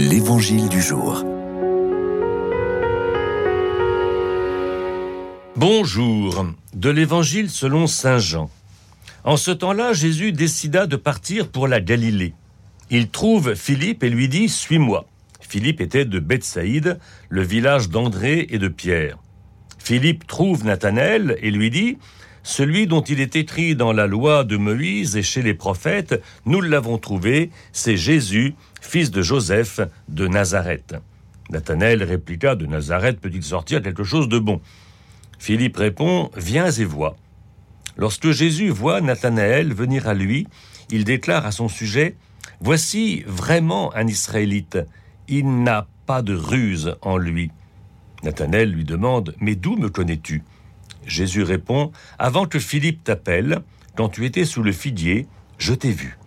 L'Évangile du jour. Bonjour, de l'Évangile selon Saint Jean. En ce temps-là, Jésus décida de partir pour la Galilée. Il trouve Philippe et lui dit Suis-moi. Philippe était de Bethsaïde, le village d'André et de Pierre. Philippe trouve Nathanaël et lui dit celui dont il est écrit dans la loi de Moïse et chez les prophètes, nous l'avons trouvé, c'est Jésus, fils de Joseph de Nazareth. Nathanaël répliqua De Nazareth peut-il sortir quelque chose de bon? Philippe répond Viens et vois. Lorsque Jésus voit Nathanaël venir à lui, il déclare à son sujet Voici vraiment un Israélite. Il n'a pas de ruse en lui. Nathanaël lui demande Mais d'où me connais-tu? Jésus répond Avant que Philippe t'appelle, quand tu étais sous le figuier, je t'ai vu.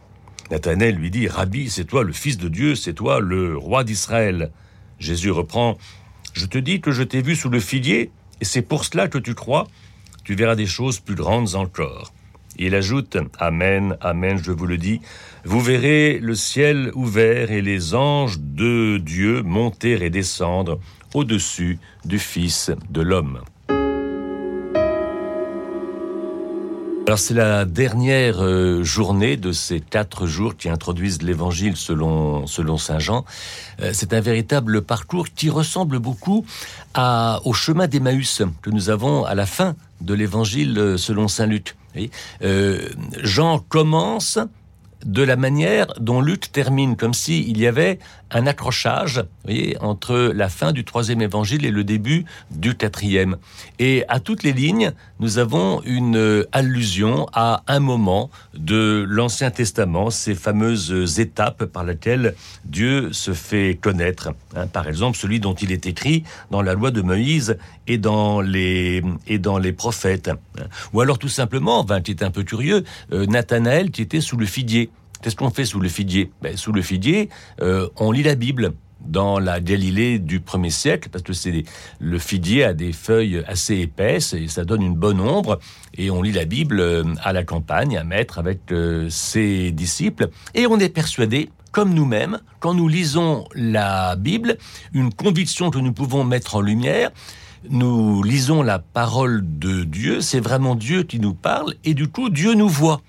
Nathanaël lui dit Rabbi, c'est toi le Fils de Dieu, c'est toi le roi d'Israël. Jésus reprend Je te dis que je t'ai vu sous le figuier, et c'est pour cela que tu crois. Tu verras des choses plus grandes encore. Il ajoute Amen, Amen, je vous le dis. Vous verrez le ciel ouvert et les anges de Dieu monter et descendre au-dessus du Fils de l'homme. Alors c'est la dernière euh, journée de ces quatre jours qui introduisent l'Évangile selon selon saint Jean. Euh, c'est un véritable parcours qui ressemble beaucoup au chemin d'Emmaüs que nous avons à la fin de l'Évangile euh, selon saint Luc. Jean commence de la manière dont Luc termine, comme s'il y avait un accrochage voyez, entre la fin du troisième évangile et le début du quatrième. Et à toutes les lignes, nous avons une allusion à un moment de l'Ancien Testament, ces fameuses étapes par lesquelles Dieu se fait connaître. Hein, par exemple, celui dont il est écrit dans la loi de Moïse et dans les, et dans les prophètes. Ou alors tout simplement, enfin, qui est un peu curieux, euh, Nathanaël qui était sous le figuier. Qu'est-ce qu'on fait sous le figuier ben, Sous le figuier, euh, on lit la Bible dans la Galilée du 1er siècle, parce que c'est le figuier a des feuilles assez épaisses et ça donne une bonne ombre. Et on lit la Bible euh, à la campagne, à mettre avec euh, ses disciples. Et on est persuadé, comme nous-mêmes, quand nous lisons la Bible, une conviction que nous pouvons mettre en lumière, nous lisons la parole de Dieu, c'est vraiment Dieu qui nous parle, et du coup Dieu nous voit.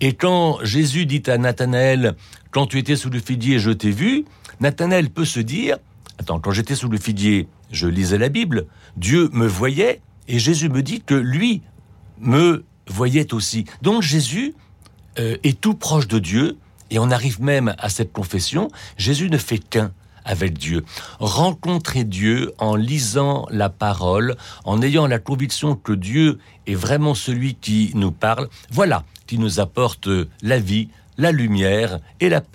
Et quand Jésus dit à Nathanaël, quand tu étais sous le figuier, je t'ai vu, Nathanaël peut se dire, attends, quand j'étais sous le figuier, je lisais la Bible, Dieu me voyait, et Jésus me dit que lui me voyait aussi. Donc Jésus euh, est tout proche de Dieu, et on arrive même à cette confession, Jésus ne fait qu'un avec Dieu. Rencontrer Dieu en lisant la parole, en ayant la conviction que Dieu est vraiment celui qui nous parle, voilà qui nous apporte la vie, la lumière et la paix.